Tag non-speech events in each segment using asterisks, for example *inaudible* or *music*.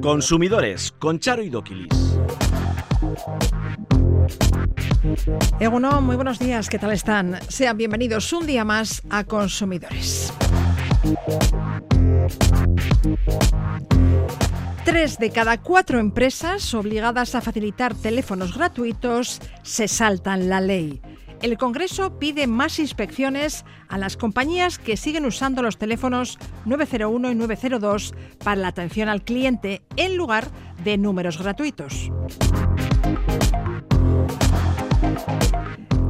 Consumidores con Charo y Doquilis. Eguno, muy buenos días, ¿qué tal están? Sean bienvenidos un día más a Consumidores. Tres de cada cuatro empresas obligadas a facilitar teléfonos gratuitos se saltan la ley. El Congreso pide más inspecciones a las compañías que siguen usando los teléfonos 901 y 902 para la atención al cliente en lugar de números gratuitos.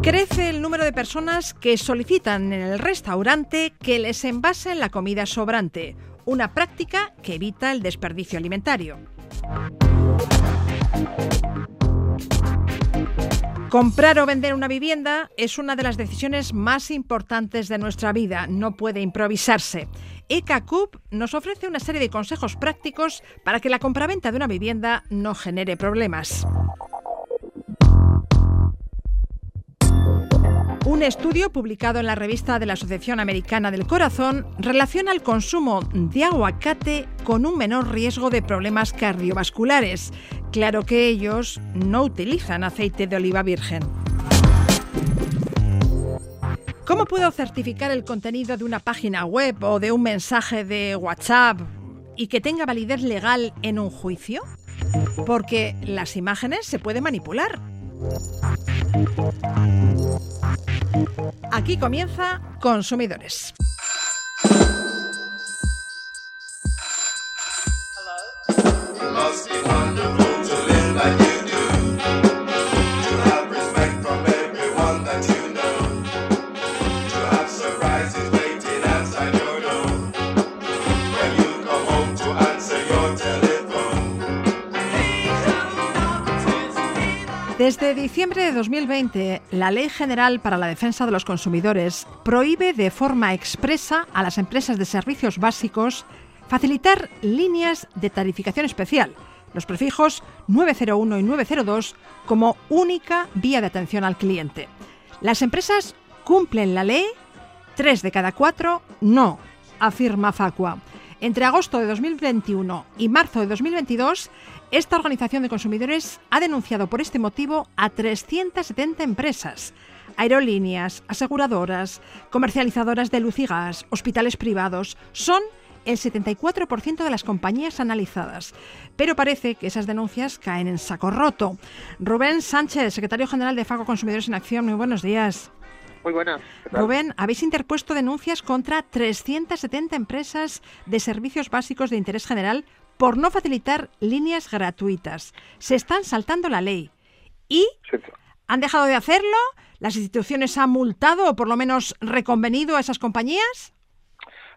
Crece el número de personas que solicitan en el restaurante que les envasen la comida sobrante, una práctica que evita el desperdicio alimentario. Comprar o vender una vivienda es una de las decisiones más importantes de nuestra vida, no puede improvisarse. ECACUP nos ofrece una serie de consejos prácticos para que la compraventa de una vivienda no genere problemas. Un estudio publicado en la revista de la Asociación Americana del Corazón relaciona el consumo de aguacate con un menor riesgo de problemas cardiovasculares. Claro que ellos no utilizan aceite de oliva virgen. ¿Cómo puedo certificar el contenido de una página web o de un mensaje de WhatsApp y que tenga validez legal en un juicio? Porque las imágenes se pueden manipular. Aquí comienza Consumidores. Desde diciembre de 2020, la Ley General para la Defensa de los Consumidores prohíbe de forma expresa a las empresas de servicios básicos facilitar líneas de tarificación especial, los prefijos 901 y 902, como única vía de atención al cliente. Las empresas cumplen la ley, tres de cada cuatro no, afirma Facua. Entre agosto de 2021 y marzo de 2022, esta organización de consumidores ha denunciado por este motivo a 370 empresas, aerolíneas, aseguradoras, comercializadoras de luz y gas, hospitales privados. Son el 74% de las compañías analizadas. Pero parece que esas denuncias caen en saco roto. Rubén Sánchez, secretario general de Fago Consumidores en Acción, muy buenos días. Muy buenas. Rubén, habéis interpuesto denuncias contra 370 empresas de servicios básicos de interés general por no facilitar líneas gratuitas. Se están saltando la ley. ¿Y han dejado de hacerlo? ¿Las instituciones han multado o por lo menos reconvenido a esas compañías?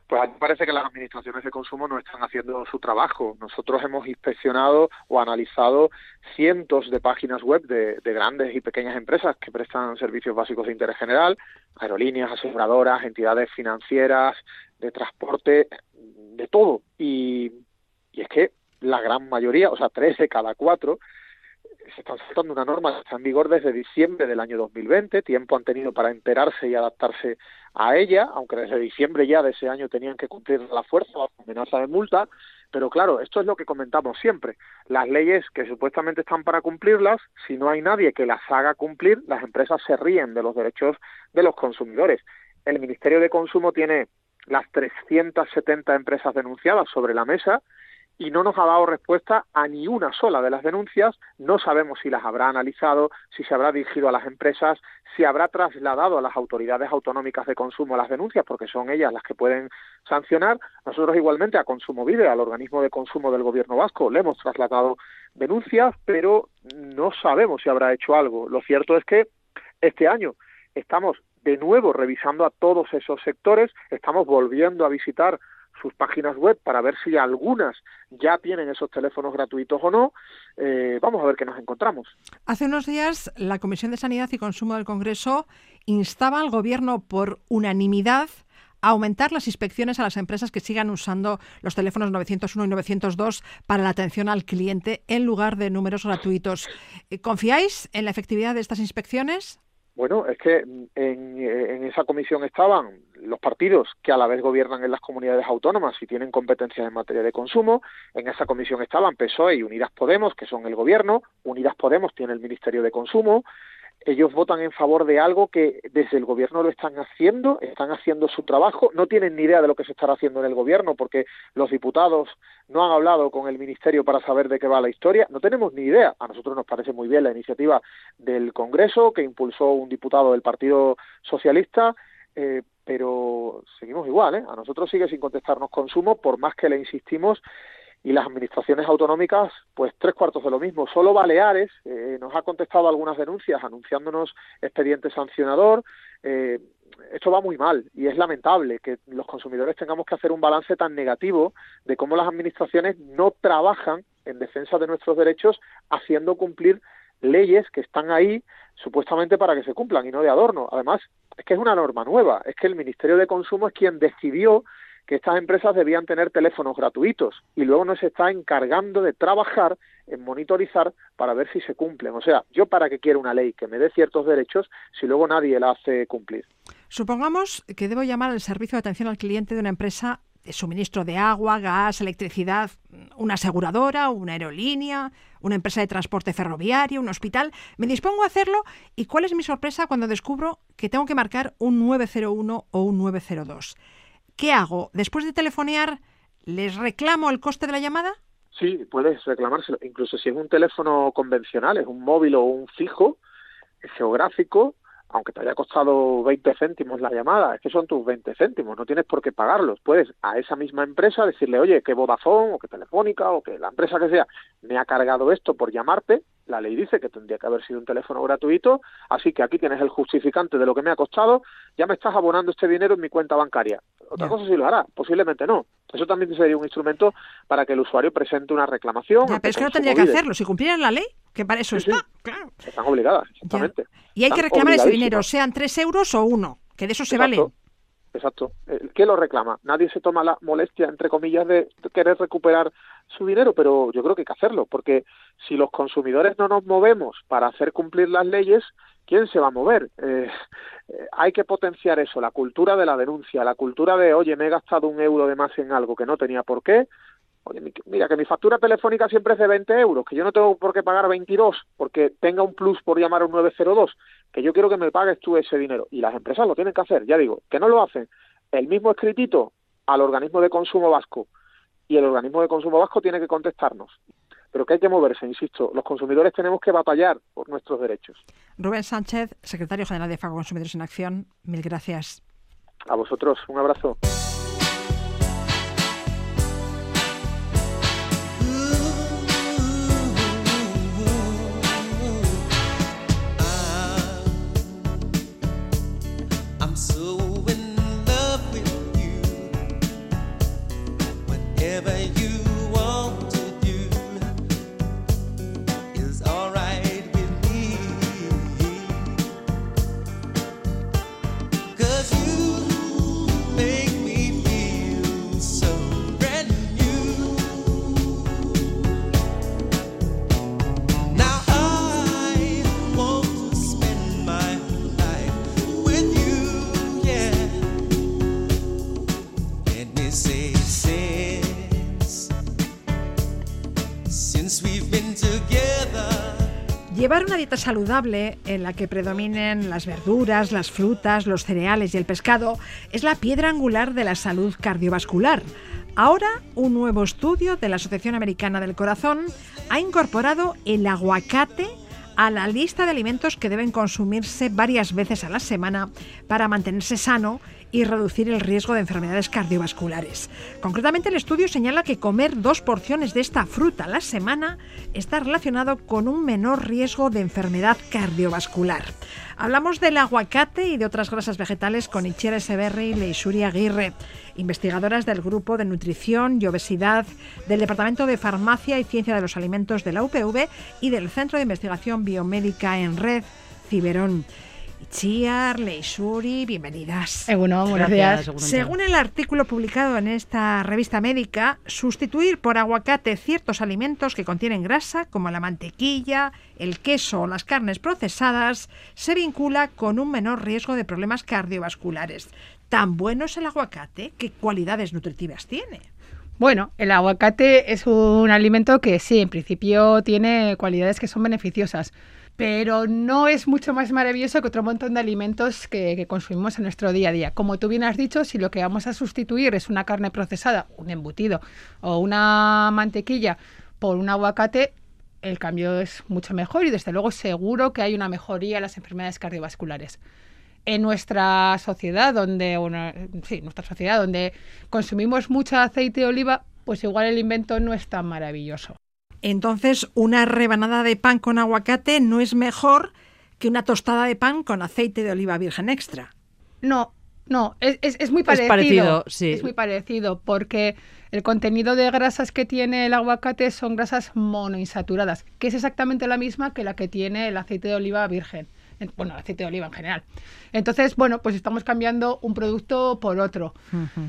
Pues a mí parece que las administraciones de consumo no están haciendo su trabajo. Nosotros hemos inspeccionado o analizado cientos de páginas web de, de, grandes y pequeñas empresas que prestan servicios básicos de interés general, aerolíneas, aseguradoras, entidades financieras, de transporte, de todo. La gran mayoría, o sea, tres de cada cuatro, se están saltando una norma que está en vigor desde diciembre del año 2020, tiempo han tenido para enterarse y adaptarse a ella, aunque desde diciembre ya de ese año tenían que cumplir la fuerza o amenaza de multa, pero claro, esto es lo que comentamos siempre, las leyes que supuestamente están para cumplirlas, si no hay nadie que las haga cumplir, las empresas se ríen de los derechos de los consumidores. El Ministerio de Consumo tiene las 370 empresas denunciadas sobre la mesa, y no nos ha dado respuesta a ni una sola de las denuncias. No sabemos si las habrá analizado, si se habrá dirigido a las empresas, si habrá trasladado a las autoridades autonómicas de consumo las denuncias, porque son ellas las que pueden sancionar. Nosotros igualmente a Consumo Vive, al organismo de consumo del Gobierno vasco, le hemos trasladado denuncias, pero no sabemos si habrá hecho algo. Lo cierto es que este año estamos de nuevo revisando a todos esos sectores, estamos volviendo a visitar sus páginas web para ver si algunas ya tienen esos teléfonos gratuitos o no. Eh, vamos a ver qué nos encontramos. Hace unos días la Comisión de Sanidad y Consumo del Congreso instaba al Gobierno por unanimidad a aumentar las inspecciones a las empresas que sigan usando los teléfonos 901 y 902 para la atención al cliente en lugar de números gratuitos. Eh, ¿Confiáis en la efectividad de estas inspecciones? Bueno, es que en, esa comisión estaban los partidos que a la vez gobiernan en las comunidades autónomas y tienen competencias en materia de consumo. En esa comisión estaban PSOE y Unidas Podemos, que son el gobierno. Unidas Podemos tiene el Ministerio de Consumo ellos votan en favor de algo que desde el gobierno lo están haciendo, están haciendo su trabajo, no tienen ni idea de lo que se estará haciendo en el gobierno porque los diputados no han hablado con el ministerio para saber de qué va la historia, no tenemos ni idea. A nosotros nos parece muy bien la iniciativa del Congreso que impulsó un diputado del Partido Socialista, eh, pero seguimos igual, ¿eh? A nosotros sigue sin contestarnos consumo por más que le insistimos y las administraciones autonómicas, pues tres cuartos de lo mismo. Solo Baleares eh, nos ha contestado algunas denuncias anunciándonos expediente sancionador. Eh, esto va muy mal y es lamentable que los consumidores tengamos que hacer un balance tan negativo de cómo las administraciones no trabajan en defensa de nuestros derechos haciendo cumplir leyes que están ahí supuestamente para que se cumplan y no de adorno. Además, es que es una norma nueva, es que el Ministerio de Consumo es quien decidió que estas empresas debían tener teléfonos gratuitos y luego no se está encargando de trabajar en monitorizar para ver si se cumplen. O sea, yo para qué quiero una ley que me dé ciertos derechos si luego nadie la hace cumplir. Supongamos que debo llamar al servicio de atención al cliente de una empresa de suministro de agua, gas, electricidad, una aseguradora, una aerolínea, una empresa de transporte ferroviario, un hospital. Me dispongo a hacerlo y cuál es mi sorpresa cuando descubro que tengo que marcar un 901 o un 902. ¿Qué hago? Después de telefonear, ¿les reclamo el coste de la llamada? Sí, puedes reclamárselo. Incluso si es un teléfono convencional, es un móvil o un fijo, geográfico, aunque te haya costado 20 céntimos la llamada, es que son tus 20 céntimos, no tienes por qué pagarlos. Puedes a esa misma empresa decirle, oye, que Vodafone o que Telefónica o que la empresa que sea me ha cargado esto por llamarte, la ley dice que tendría que haber sido un teléfono gratuito, así que aquí tienes el justificante de lo que me ha costado, ya me estás abonando este dinero en mi cuenta bancaria. Otra cosa sí lo hará, posiblemente no. Eso también sería un instrumento para que el usuario presente una reclamación. pero es que no tendría que hacerlo, si cumplieran la ley, que para eso está, claro. Están obligadas, exactamente. Y hay que reclamar ese dinero, sean tres euros o uno, que de eso se vale. Exacto. ¿Qué lo reclama? Nadie se toma la molestia, entre comillas, de querer recuperar su dinero, pero yo creo que hay que hacerlo, porque si los consumidores no nos movemos para hacer cumplir las leyes, ¿quién se va a mover? Eh, eh, hay que potenciar eso, la cultura de la denuncia, la cultura de, oye, me he gastado un euro de más en algo que no tenía por qué, Oye, mira, que mi factura telefónica siempre es de 20 euros, que yo no tengo por qué pagar 22 porque tenga un plus por llamar a un 902, que yo quiero que me pagues tú ese dinero. Y las empresas lo tienen que hacer, ya digo, que no lo hacen. El mismo escritito al organismo de consumo vasco y el organismo de consumo vasco tiene que contestarnos. Pero que hay que moverse, insisto, los consumidores tenemos que batallar por nuestros derechos. Rubén Sánchez, secretario general de FACO Consumidores en Acción, mil gracias. A vosotros, un abrazo. Llevar una dieta saludable en la que predominen las verduras, las frutas, los cereales y el pescado es la piedra angular de la salud cardiovascular. Ahora, un nuevo estudio de la Asociación Americana del Corazón ha incorporado el aguacate a la lista de alimentos que deben consumirse varias veces a la semana para mantenerse sano y reducir el riesgo de enfermedades cardiovasculares. Concretamente, el estudio señala que comer dos porciones de esta fruta a la semana está relacionado con un menor riesgo de enfermedad cardiovascular. Hablamos del aguacate y de otras grasas vegetales con Itziar Severri y Leisuri Aguirre, investigadoras del Grupo de Nutrición y Obesidad del Departamento de Farmacia y Ciencia de los Alimentos de la UPV y del Centro de Investigación Biomédica en Red, Ciberón. Chiar, Leishuri, bienvenidas. buenos días. Según el artículo publicado en esta revista médica, sustituir por aguacate ciertos alimentos que contienen grasa, como la mantequilla, el queso o las carnes procesadas, se vincula con un menor riesgo de problemas cardiovasculares. ¿Tan bueno es el aguacate? ¿Qué cualidades nutritivas tiene? Bueno, el aguacate es un alimento que sí, en principio tiene cualidades que son beneficiosas pero no es mucho más maravilloso que otro montón de alimentos que, consumimos en nuestro día a día. Como tú bien has dicho, si lo que vamos a sustituir es una carne procesada, un embutido o una mantequilla por un aguacate, el cambio es mucho mejor y desde luego seguro que hay una mejoría en las enfermedades cardiovasculares. En nuestra sociedad, donde, sí, nuestra sociedad donde consumimos mucho aceite de oliva, pues igual el invento no es tan maravilloso. Entonces, una rebanada de pan con aguacate no es mejor que una tostada de pan con aceite de oliva virgen extra. No, no, es, muy parecido. Es parecido, sí. Es muy parecido porque el contenido de grasas que tiene el aguacate son grasas monoinsaturadas, que es exactamente la misma que la que tiene el aceite de oliva virgen. Bueno, el aceite de oliva en general. Entonces, bueno, pues estamos cambiando un producto por otro.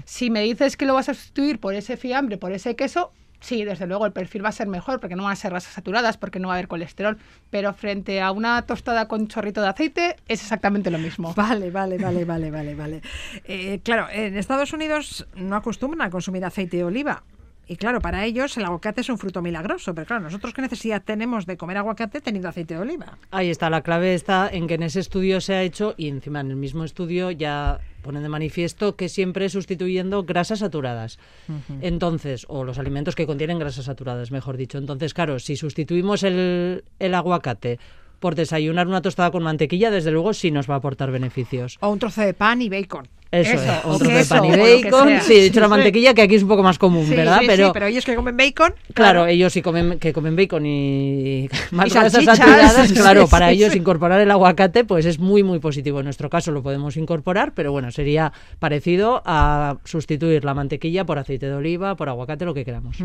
Si me dices que lo vas a sustituir por ese fiambre, por ese queso, Sí, desde luego el perfil va a ser mejor porque no van a ser grasas saturadas, porque no va a haber colesterol, pero frente a una tostada con chorrito de aceite es exactamente lo mismo. Vale, vale, vale, vale, vale, vale. Eh, claro, en Estados Unidos no acostumbran a consumir aceite de oliva. Y claro, para ellos el aguacate es un fruto milagroso, pero claro, nosotros qué necesidad tenemos de comer aguacate teniendo aceite de oliva. Ahí está, la clave está en que en ese estudio se ha hecho y encima en el mismo estudio ya ponen de manifiesto que siempre sustituyendo grasas saturadas. Entonces, o los alimentos que contienen grasas saturadas, mejor dicho. Entonces, claro, si sustituimos el, el aguacate por desayunar una tostada con mantequilla, desde luego sí nos va a aportar beneficios. O un trozo de pan y bacon. Eso, es, otro de pan y bacon. Sí, de hecho la mantequilla que aquí es un poco más común, ¿verdad? pero, sí, pero ellos que comen bacon. Claro, ellos sí comen, que comen bacon y más saturadas, *laughs* claro, para ellos incorporar el aguacate pues es muy, muy positivo. En nuestro caso lo podemos incorporar, pero bueno, sería parecido a sustituir la mantequilla por aceite de oliva, por aguacate, lo que queramos.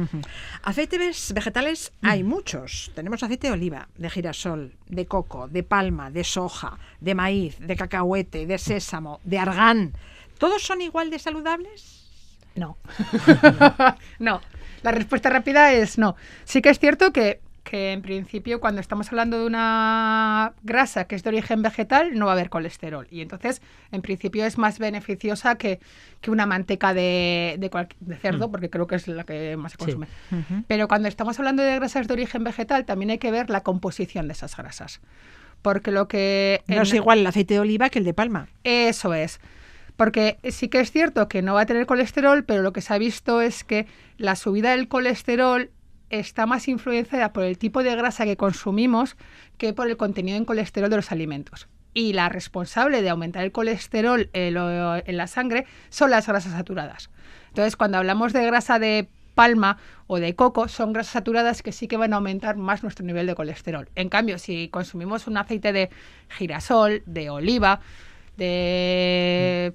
Aceites vegetales hay muchos. Tenemos aceite de oliva, de girasol, de coco, de palma, de soja, de maíz, de cacahuete, de sésamo, de argán. ¿Todos son igual de saludables? No. *laughs* no. La respuesta rápida es no. Sí que es cierto que, en principio cuando estamos hablando de una grasa que es de origen vegetal no va a haber colesterol. Y entonces, en principio es más beneficiosa que, una manteca de, de, cerdo, mm. porque creo que es la que más se consume. Pero cuando estamos hablando de grasas de origen vegetal, también hay que ver la composición de esas grasas. Porque lo que... No es igual el aceite de oliva que el de palma. Eso es. Porque sí que es cierto que no va a tener colesterol, pero lo que se ha visto es que la subida del colesterol está más influenciada por el tipo de grasa que consumimos que por el contenido en colesterol de los alimentos. Y la responsable de aumentar el colesterol en la sangre son las grasas saturadas. Entonces, cuando hablamos de grasa de palma o de coco, son grasas saturadas que sí que van a aumentar más nuestro nivel de colesterol. En cambio, si consumimos un aceite de girasol, de oliva, de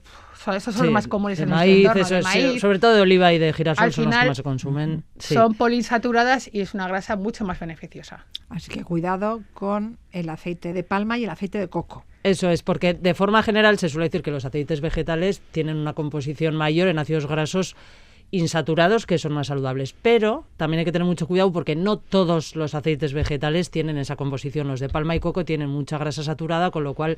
esos son los más comunes en maíz, nuestro entorno, sobre todo de oliva y de girasol son los que más se consumen. Son poliinsaturadas y es una grasa mucho más beneficiosa. Así que cuidado con el aceite de palma y el aceite de coco. Eso es, porque de forma general se suele decir que los aceites vegetales tienen una composición mayor en ácidos grasos insaturados que son más saludables. Pero también hay que tener mucho cuidado porque no todos los aceites vegetales tienen esa composición. Los de palma y coco tienen mucha grasa saturada, con lo cual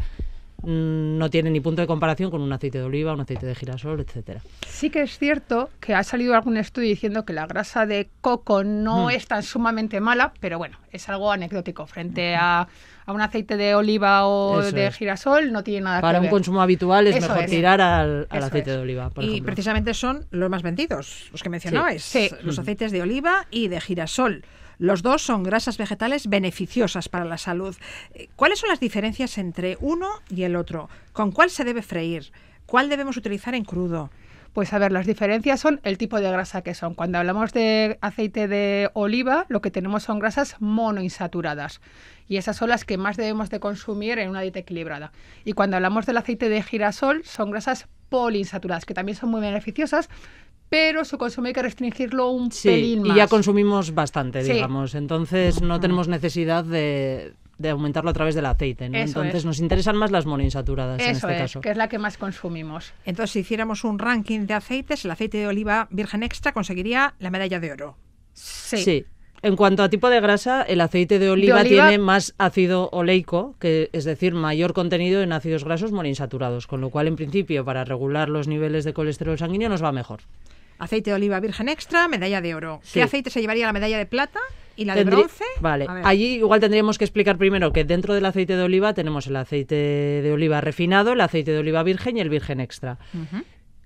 no tiene ni punto de comparación con un aceite de oliva, un aceite de girasol, etcétera. Sí que es cierto que ha salido algún estudio diciendo que la grasa de coco no mm. es tan sumamente mala, pero bueno, es algo anecdótico frente a, un aceite de oliva o de girasol, no tiene nada Para que ver. Para un consumo habitual es mejor tirar al, aceite de oliva. y precisamente son los más vendidos, los que mencionabais, los aceites de oliva y de girasol. Los dos son grasas vegetales beneficiosas para la salud. Eh, ¿Cuáles son las diferencias entre uno y el otro? ¿Con cuál se debe freír? ¿Cuál debemos utilizar en crudo? Pues a ver, las diferencias son el tipo de grasa que son. Cuando hablamos de aceite de oliva, lo que tenemos son grasas monoinsaturadas y esas son las que más debemos de consumir en una dieta equilibrada. Y cuando hablamos del aceite de girasol, son grasas poliinsaturadas, que también son muy beneficiosas, pero su consumo hay que restringirlo un pelín más. Y ya consumimos bastante, digamos. Entonces no tenemos necesidad de, de aumentarlo a través del aceite. Entonces es. nos interesan más las monoinsaturadas en Eso este es, caso. que es la que más consumimos. Entonces, si hiciéramos un ranking de aceites, el aceite de oliva virgen extra conseguiría la medalla de oro. Sí. Sí. En cuanto a tipo de grasa, el aceite de oliva, oliva- tiene más ácido oleico, que es decir, mayor contenido en ácidos grasos monoinsaturados, con lo cual, en principio, para regular los niveles de colesterol sanguíneo nos va mejor. Aceite de oliva virgen extra, medalla de oro. Sí. ¿Qué aceite se llevaría la medalla de plata y la de bronce? Vale, allí igual tendríamos que explicar primero que dentro del aceite de oliva tenemos el aceite de oliva refinado, el aceite de oliva virgen y el virgen extra.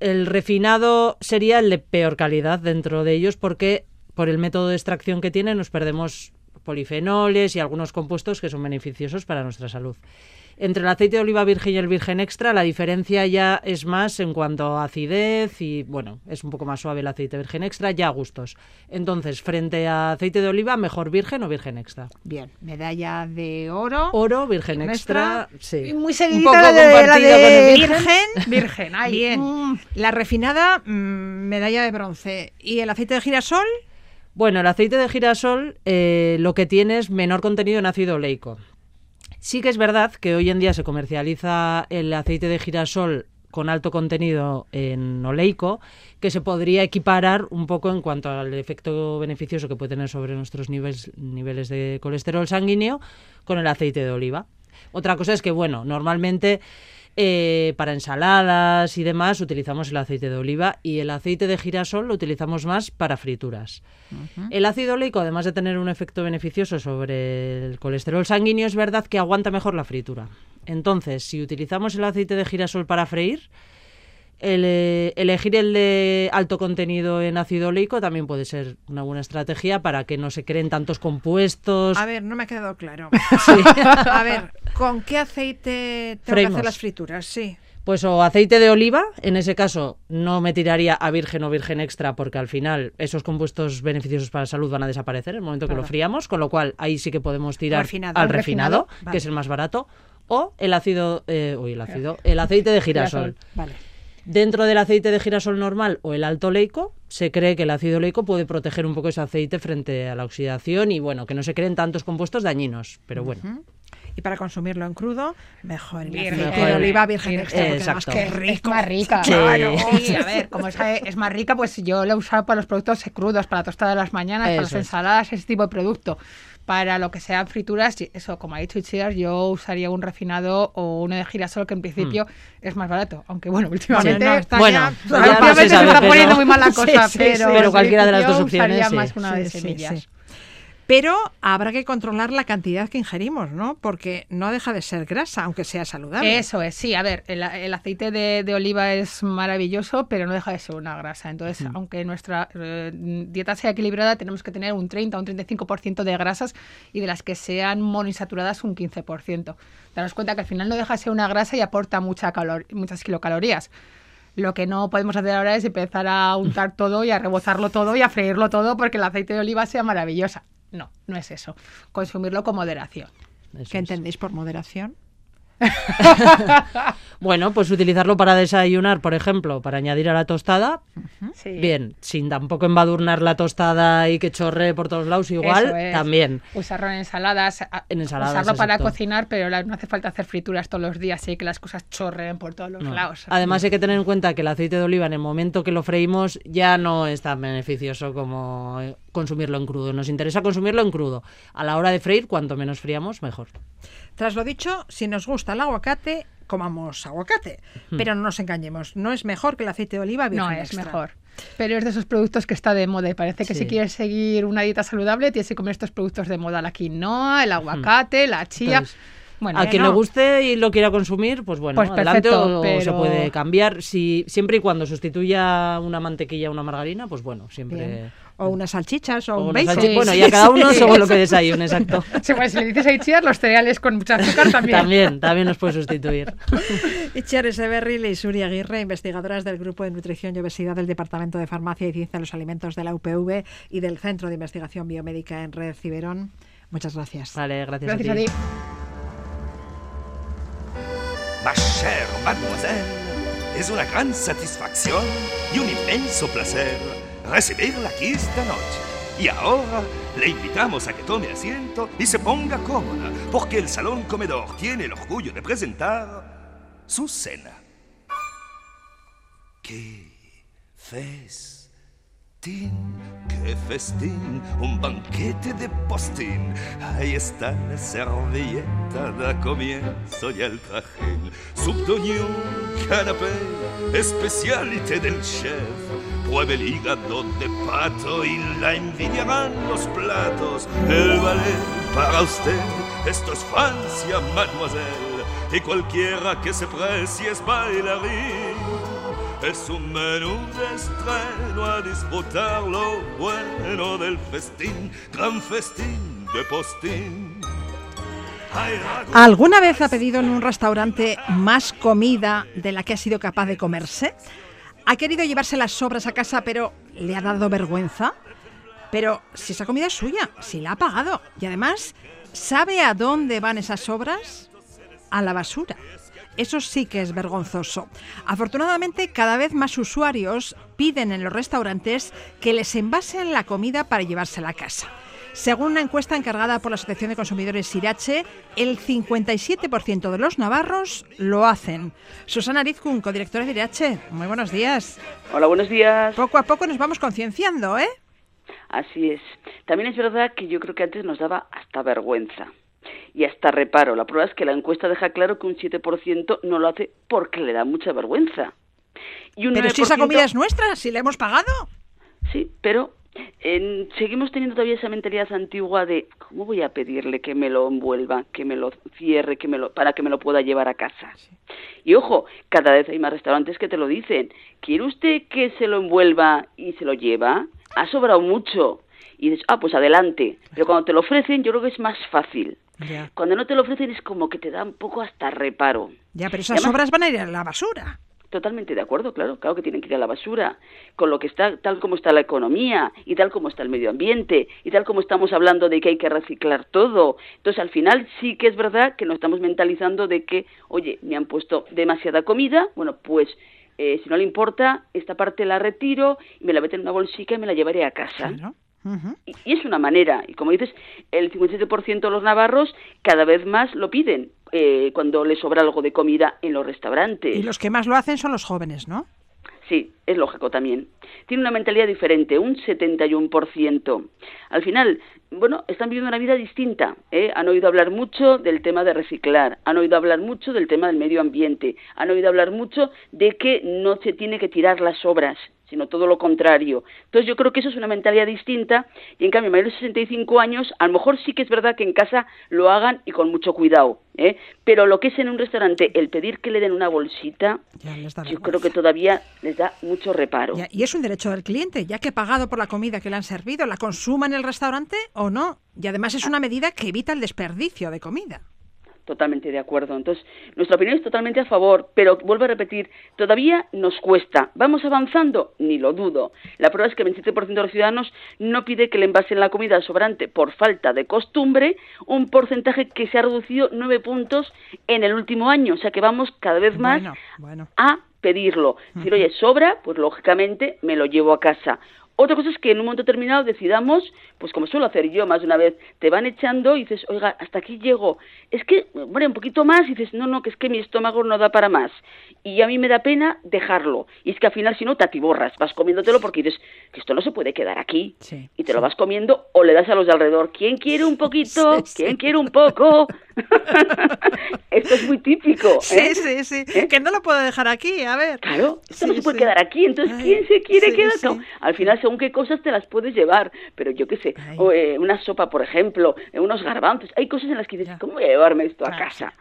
El refinado sería el de peor calidad dentro de ellos porque por el método de extracción que tiene nos perdemos polifenoles y algunos compuestos que son beneficiosos para nuestra salud. Entre el aceite de oliva virgen y el virgen extra, la diferencia ya es más en cuanto a acidez y, bueno, es un poco más suave el aceite virgen extra, ya a gustos. Entonces, frente a aceite de oliva, mejor virgen o virgen extra. Bien, medalla de oro. Oro, virgen extra, extra, sí. Y muy Un seguidita poco la de, la de con el virgen. *laughs* Virgen, ay, Bien. mm. La refinada, mm, medalla de bronce. ¿Y el aceite de girasol? Bueno, el aceite de girasol eh, lo que tiene es menor contenido en ácido oleico. Sí que es verdad que hoy en día se comercializa el aceite de girasol con alto contenido en oleico, que se podría equiparar un poco en cuanto al efecto beneficioso que puede tener sobre nuestros niveles, niveles de colesterol sanguíneo con el aceite de oliva. Otra cosa es que, bueno, normalmente eh, para ensaladas y demás utilizamos el aceite de oliva y el aceite de girasol lo utilizamos más para frituras. El ácido oleico, además de tener un efecto beneficioso sobre el colesterol sanguíneo, es verdad que aguanta mejor la fritura. Entonces, si utilizamos el aceite de girasol para freír, el, eh, elegir el de alto contenido en ácido oleico también puede ser una buena estrategia para que no se creen tantos compuestos. A ver, no me ha quedado claro. *laughs* A ver, ¿con qué aceite tengo que Freímos. hacer las frituras? Sí. Pues o aceite de oliva, en ese caso no me tiraría a virgen o virgen extra porque al final esos compuestos beneficiosos para la salud van a desaparecer en el momento que lo fríamos, con lo cual ahí sí que podemos tirar Refinado. al Refinado, refinado, vale. que es el más barato, o el ácido, eh, uy, el ácido, el aceite de girasol. Vale. Dentro del aceite de girasol normal o el alto oleico, se cree que el ácido oleico puede proteger un poco ese aceite frente a la oxidación y bueno, que no se creen tantos compuestos dañinos, pero bueno. Y para consumirlo en crudo, mejor el Virgen. aceite Mejor de el- oliva virgen extra, porque además Exacto. qué Es rico. más rica. Sí. Claro. Sí, a ver, como es, es más rica, pues yo la he usado para los productos crudos, para la tostada de las mañanas, para las ensaladas, ese tipo de producto. Para lo que sean frituras, eso, como ha dicho Itziar, yo usaría un refinado o uno de girasol que en principio es más barato. Aunque bueno, últimamente, no, está Bueno, ya- ya últimamente no se se, sabe, está pero- poniendo muy mal la *laughs* Sí, cosa, sí, pero, sí. Pero cualquiera de las dos opciones, usaría sí. más una de Sí, sí, semillas. Pero habrá que controlar la cantidad que ingerimos, ¿no? Porque no deja de ser grasa, aunque sea saludable. Eso es, sí, a ver, el, el aceite de, de oliva es maravilloso, pero no deja de ser una grasa. Entonces, aunque nuestra eh, dieta sea equilibrada, tenemos que tener un 30 o un 35% de grasas y de las que sean monoinsaturadas un 15%. Daros cuenta que al final no deja de ser una grasa y aporta mucha calor, muchas kilocalorías. Lo que no podemos hacer ahora es empezar a untar todo y a rebozarlo todo y a freírlo todo porque el aceite de oliva sea maravillosa. No, no es eso. Consumirlo con moderación. Eso ¿Qué es. entendéis por moderación? *laughs* Bueno, pues utilizarlo para desayunar, por ejemplo, para añadir a la tostada, Sí. bien, sin tampoco embadurnar la tostada y que chorre por todos lados igual, Eso es. también. Usarlo en ensaladas, En ensaladas, usarlo para cocinar, pero no hace falta hacer frituras todos los días y que las cosas chorren por todos los No. lados. Además hay que tener en cuenta que el aceite de oliva en el momento que lo freímos ya no es tan beneficioso como eh, consumirlo en crudo. Nos interesa consumirlo en crudo. A la hora de freír, cuanto menos friamos, mejor. Tras lo dicho, si nos gusta el aguacate, comamos aguacate. Pero no nos engañemos, no es mejor que el aceite de oliva virgen no es extra. mejor. Pero es de esos productos que está de moda y parece que Sí. si quieres seguir una dieta saludable tienes que comer estos productos de moda, la quinoa, el aguacate, la chía. Entonces, bueno, a quien no. le guste y lo quiera consumir, pues bueno, Pues adelante perfecto, o, o se puede cambiar. Si, siempre y cuando sustituya una mantequilla a una margarina, pues bueno, siempre... Bien. O unas salchichas o, o un bacon. salchi- bueno, Sí, ya cada uno sí. según lo que desayune, exacto. Sí, pues si le dices a Itziar, los cereales con mucha azúcar también. también, también nos puede sustituir. *laughs* Itziar Eseberril y Suri Aguirre, investigadoras del Grupo de Nutrición y Obesidad del Departamento de Farmacia y Ciencia de los Alimentos de la UPV y del Centro de Investigación Biomédica en Red Ciberón. Muchas gracias. Vale, gracias, Gracias a a ti. ti. Ma chère mademoiselle, es una gran satisfacción y un inmenso placer recibirla aquí esta noche. Y ahora le invitamos a que tome asiento y se ponga cómoda, porque el salón comedor tiene el orgullo de presentar su cena. ¡Qué festín! ¡Qué festín! Un banquete de postín. Ahí está la servilleta, da comienzo y el trajín. Subdoñón, canapé, especialité del chef. Pruebe el hígado de pato y la envidiarán los platos. El ballet para usted, esto es Francia, mademoiselle. Y cualquiera que se precie es bailarín. Es un menú de estreno a disfrutar lo bueno del festín, gran festín de postín. ¿Alguna vez ha pedido en un restaurante más comida de la que ha sido capaz de comerse? ¿Ha querido llevarse las sobras a casa pero le ha dado vergüenza? Pero si esa comida es suya, si la ha pagado y además, ¿sabe a dónde van esas sobras? A la basura. Eso sí que es vergonzoso. Afortunadamente, cada vez más usuarios piden en los restaurantes que les envasen la comida para llevársela a casa. Según una encuesta encargada por la Asociación de Consumidores Sirache, el 57% de los navarros lo hacen. Susana Rizkun, codirectora de Sirache, muy buenos días. Hola, buenos días. Poco a poco nos vamos concienciando, ¿eh? Así es. También es verdad que yo creo que antes nos daba hasta vergüenza y hasta reparo. La prueba es que la encuesta deja claro que un 7% no lo hace porque le da mucha vergüenza. Y un Pero si esa 9% comida es nuestra, si la hemos pagado. Sí, pero eh, seguimos teniendo todavía esa mentalidad antigua de ¿cómo voy a pedirle que me lo envuelva, que me lo cierre, que me lo, para que me lo pueda llevar a casa? Y ojo, cada vez hay más restaurantes que te lo dicen. ¿Quiere usted que se lo envuelva y se lo lleva? Ha sobrado mucho. Y dices, ah, pues adelante. Pero cuando te lo ofrecen, yo creo que es más fácil. Ya, Cuando no te lo ofrecen es como que te da un poco hasta reparo. ya pero esas además- sobras van a ir a la basura. Totalmente de acuerdo, claro, claro que tienen que ir a la basura, con lo que está, tal como está la economía y tal como está el medio ambiente y tal como estamos hablando de que hay que reciclar todo. Entonces, al final sí que es verdad que nos estamos mentalizando de que, oye, me han puesto demasiada comida, bueno, pues eh, si no le importa, esta parte la retiro y me la meto en una bolsica y me la llevaré a casa. Claro. Ujú. Y, y es una manera, y como dices, el 57% de los navarros cada vez más lo piden eh, cuando les sobra algo de comida en los restaurantes. Y los que más lo hacen son los jóvenes, ¿no? Sí, es lógico también. Tiene una mentalidad diferente, un 71%. Al final, bueno, están viviendo una vida distinta. ¿eh? Han oído hablar mucho del tema de reciclar, han oído hablar mucho del tema del medio ambiente, han oído hablar mucho de que no se tiene que tirar las obras, sino todo lo contrario. Entonces yo creo que eso es una mentalidad distinta y en cambio mayores de 65 años a lo mejor sí que es verdad que en casa lo hagan y con mucho cuidado, ¿eh? pero lo que es en un restaurante el pedir que le den una bolsita, Ya yo vergüenza. creo que todavía les da mucho reparo. Ya, y es un derecho del cliente, ya que pagado por la comida que le han servido, ¿la consuma en el restaurante o no? Y además es una medida que evita el desperdicio de comida. Totalmente de acuerdo. Entonces, nuestra opinión es totalmente a favor, pero vuelvo a repetir, todavía nos cuesta. ¿Vamos avanzando? Ni lo dudo. La prueba es que el 27% de los ciudadanos no pide que le envasen la comida sobrante por falta de costumbre, un porcentaje que se ha reducido nueve puntos en el último año. O sea que vamos cada vez más Bueno, bueno. a pedirlo. Decir, oye, sobra, pues lógicamente me lo llevo a casa. Otra cosa es que en un momento determinado decidamos, pues como suelo hacer yo más de una vez, te van echando y dices, oiga, hasta aquí llego. Es que, bueno, un poquito más y dices, no, no, que es que mi estómago no da para más. Y a mí me da pena dejarlo. Y es que al final, si no, te atiborras, vas comiéndotelo porque dices, que esto no se puede quedar aquí. Sí, y te lo vas comiendo o le das a los de alrededor, ¿quién quiere un poquito? Sí. ¿Quién quiere un poco? *laughs* esto es muy típico. ¿eh? Sí, sí, sí. ¿Eh? Que no lo puedo dejar aquí, a ver. Claro, esto no se puede quedar aquí, entonces Ay, ¿quién se quiere quedar? No, al final según qué cosas te las puedes llevar, pero yo qué sé, o, eh, una sopa, por ejemplo, eh, unos garbanzos, hay cosas en las que dices, Ya. ¿cómo voy a llevarme esto a casa?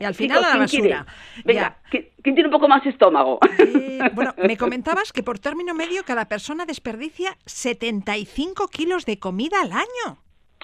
Y al final a la ¿quién quiere? basura. Venga, Ya. ¿quién, quién tiene un poco más estómago? Eh, bueno, me *laughs* comentabas que por término medio cada persona desperdicia 75 kilos de comida al año.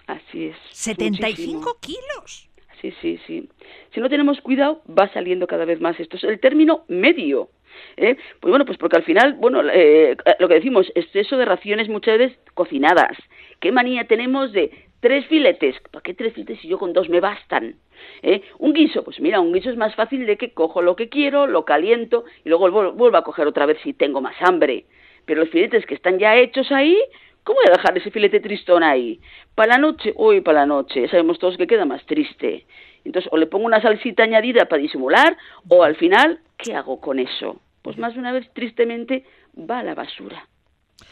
Así es. 75 muchísimo. kilos. Sí, sí, sí. Si no tenemos cuidado, va saliendo cada vez más esto. Es el término medio. ¿Eh? Pues bueno, pues porque al final, bueno, eh, lo que decimos, exceso de raciones muchas veces cocinadas. ¿Qué manía tenemos de tres filetes? ¿Para qué tres filetes si yo con dos me bastan? ¿Eh? Un guiso, pues mira, un guiso es más fácil de que cojo lo que quiero, lo caliento y luego vuel- vuelvo a coger otra vez si tengo más hambre. Pero los filetes que están ya hechos ahí, ¿Cómo voy a dejar ese filete tristón ahí? Para la noche, uy, para la noche, sabemos todos que queda más triste. Entonces, o le pongo una salsita añadida para disimular, o al final, ¿qué hago con eso? Pues más de una vez, tristemente, va a la basura.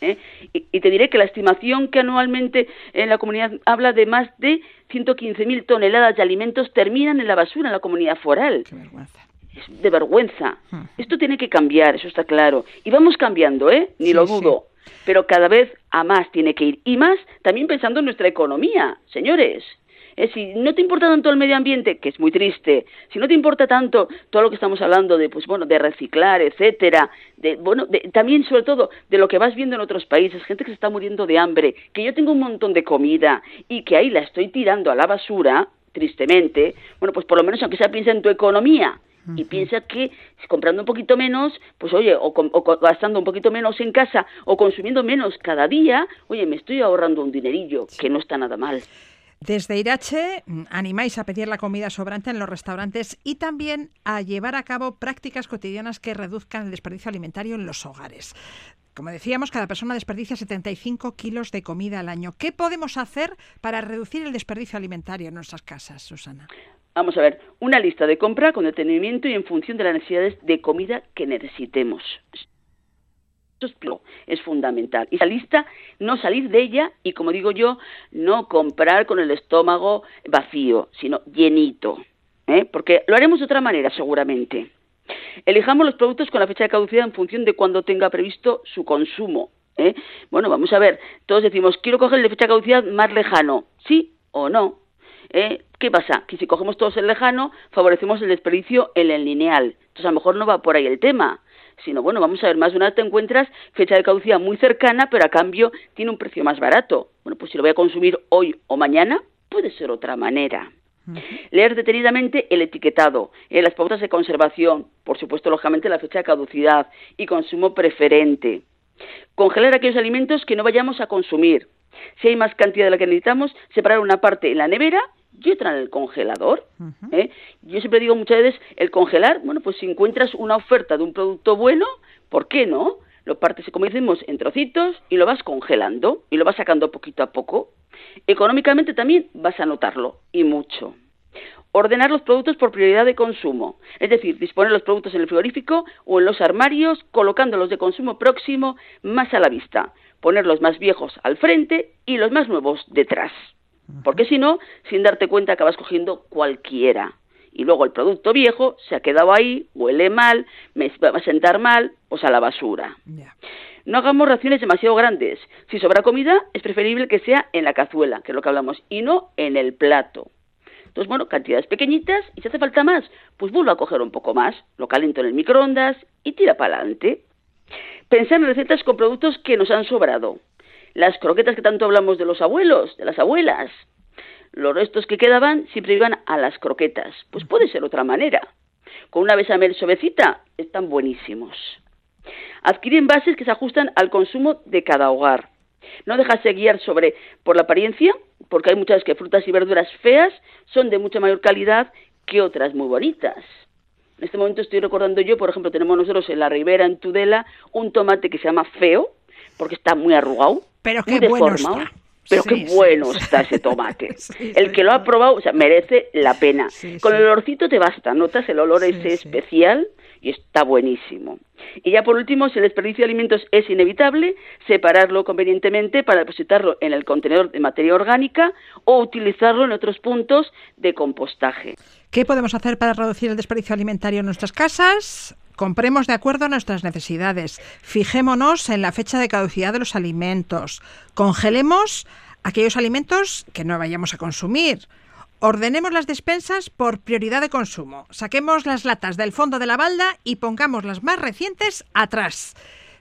¿eh? Y, te diré que la estimación que anualmente en la comunidad habla de más de 115.000 toneladas de alimentos terminan en la basura en la comunidad foral. Qué vergüenza. Es de vergüenza. Esto tiene que cambiar, eso está claro. Y vamos cambiando, ¿eh? Ni lo dudo. Pero cada vez a más tiene que ir. Y más también pensando en nuestra economía, señores. Eh, si no te importa tanto el medio ambiente, que es muy triste, si no te importa tanto todo lo que estamos hablando de, pues bueno, de reciclar, etcétera, de, bueno, también sobre todo de lo que vas viendo en otros países, gente que se está muriendo de hambre, que yo tengo un montón de comida y que ahí la estoy tirando a la basura, tristemente, bueno, pues por lo menos aunque sea piensa en tu economía, y piensa que comprando un poquito menos, pues oye, o, o, gastando un poquito menos en casa o consumiendo menos cada día, oye, me estoy ahorrando un dinerillo, que no está nada mal. Desde Irache mm, animáis a pedir la comida sobrante en los restaurantes y también a llevar a cabo prácticas cotidianas que reduzcan el desperdicio alimentario en los hogares. Como decíamos, cada persona desperdicia 75 kilos de comida al año. ¿Qué podemos hacer para reducir el desperdicio alimentario en nuestras casas, Susana? Vamos a ver, una lista de compra con detenimiento y en función de las necesidades de comida que necesitemos es fundamental. Y esa lista, no salir de ella y, como digo yo, no comprar con el estómago vacío, sino llenito. ¿eh? Porque lo haremos de otra manera, seguramente. Elijamos los productos con la fecha de caducidad en función de cuando tenga previsto su consumo. ¿eh? Bueno, vamos a ver, todos decimos, quiero coger el de fecha de caducidad más lejano, ¿sí o no? ¿Eh? ¿Qué pasa? Que si cogemos todos el lejano, favorecemos el desperdicio en el lineal. Entonces, a lo mejor no va por ahí el tema sino bueno, vamos a ver, más de una vez te encuentras fecha de caducidad muy cercana, pero a cambio tiene un precio más barato. Bueno, pues si lo voy a consumir hoy o mañana, puede ser otra manera. Leer detenidamente el etiquetado, eh, las pautas de conservación, por supuesto, lógicamente, la fecha de caducidad y consumo preferente. Congelar aquellos alimentos que no vayamos a consumir. Si hay más cantidad de la que necesitamos, separar una parte en la nevera y otra en el congelador. ¿eh? Yo siempre digo muchas veces, el congelar, bueno, pues si encuentras una oferta de un producto bueno, ¿por qué no? Lo partes, como decimos, en trocitos y lo vas congelando y lo vas sacando poquito a poco. Económicamente también vas a notarlo, y mucho. Ordenar los productos por prioridad de consumo, es decir, disponer los productos en el frigorífico o en los armarios, colocando los de consumo próximo más a la vista, poner los más viejos al frente y los más nuevos detrás. Porque si no, sin darte cuenta acabas cogiendo cualquiera. Y luego el producto viejo se ha quedado ahí, huele mal, me va a sentar mal, pues a la basura. No hagamos raciones demasiado grandes. Si sobra comida, es preferible que sea en la cazuela, que es lo que hablamos, y no en el plato. Entonces, bueno, cantidades pequeñitas, y si hace falta más, pues vuelvo a coger un poco más, lo caliento en el microondas y tira para adelante. Pensar en recetas con productos que nos han sobrado las croquetas que tanto hablamos de los abuelos, de las abuelas. Los restos que quedaban siempre iban a las croquetas. Pues puede ser otra manera. Con una besamel suavecita están buenísimos. Adquirir envases que se ajustan al consumo de cada hogar. No dejarse guiar sobre por la apariencia, porque hay muchas que frutas y verduras feas son de mucha mayor calidad que otras muy bonitas. En este momento estoy recordando yo, por ejemplo, tenemos nosotros en la Ribera, en Tudela, un tomate que se llama feo, porque está muy arrugado, pero qué bueno está. Pero qué bueno está ese tomate. *laughs* el que lo ha probado, o sea, merece la pena. Con el olorcito te basta, notas el olor ese especial y está buenísimo. Y ya por último, si el desperdicio de alimentos es inevitable, separarlo convenientemente para depositarlo en el contenedor de materia orgánica o utilizarlo en otros puntos de compostaje. ¿Qué podemos hacer para reducir el desperdicio alimentario en nuestras casas? Compremos de acuerdo a nuestras necesidades. Fijémonos en la fecha de caducidad de los alimentos. Congelemos aquellos alimentos que no vayamos a consumir. Ordenemos las despensas por prioridad de consumo. Saquemos las latas del fondo de la balda y pongamos las más recientes atrás.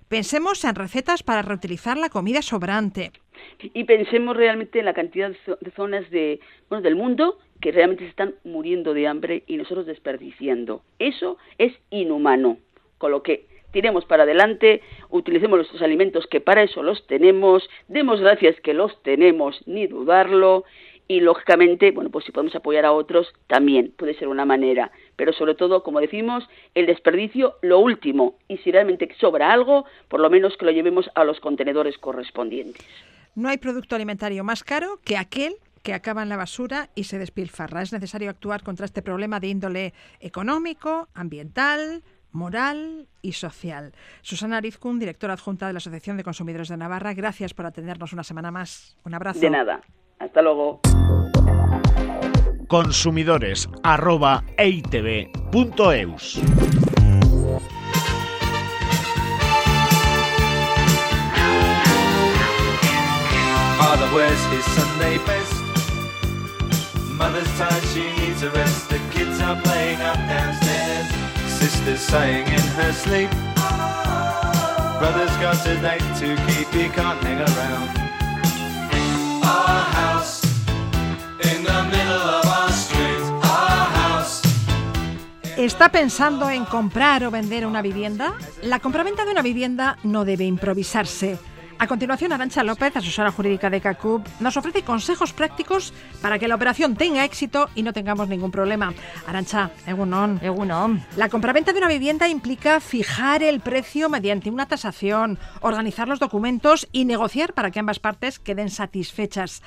Pensemos en recetas para reutilizar la comida sobrante. Y pensemos realmente en la cantidad de zonas de, bueno, del mundo que realmente se están muriendo de hambre y nosotros desperdiciando. Eso es inhumano. Con lo que tiremos para adelante, utilicemos nuestros alimentos que para eso los tenemos, demos gracias que los tenemos, ni dudarlo, y lógicamente, bueno, pues si podemos apoyar a otros, también puede ser una manera. Pero sobre todo, como decimos, el desperdicio, lo último. Y si realmente sobra algo, por lo menos que lo llevemos a los contenedores correspondientes. No hay producto alimentario más caro que aquel que acaba en la basura y se despilfarra. Es necesario actuar contra este problema de índole económico, ambiental, moral y social. Susana Arizkun, directora adjunta de la Asociación de Consumidores de Navarra, gracias por atendernos una semana más. Un abrazo. De nada. Hasta luego. Consumidores arroba eitv.eus. Father wears his Sunday best. Mother's tired, she needs a rest. The kids are playing up downstairs. Sister's sighing in her sleep. Brother's got a date to keep, he can't hang around. Our house in the middle of our street. Our house. ¿Está pensando en comprar o vender una vivienda? La compraventa de una vivienda no debe improvisarse. A continuación, Arancha López, asesora jurídica de CACUB, nos ofrece consejos prácticos para que la operación tenga éxito y no tengamos ningún problema. Arancha, Egunon. Egunon. La compraventa de una vivienda implica fijar el precio mediante una tasación, organizar los documentos y negociar para que ambas partes queden satisfechas.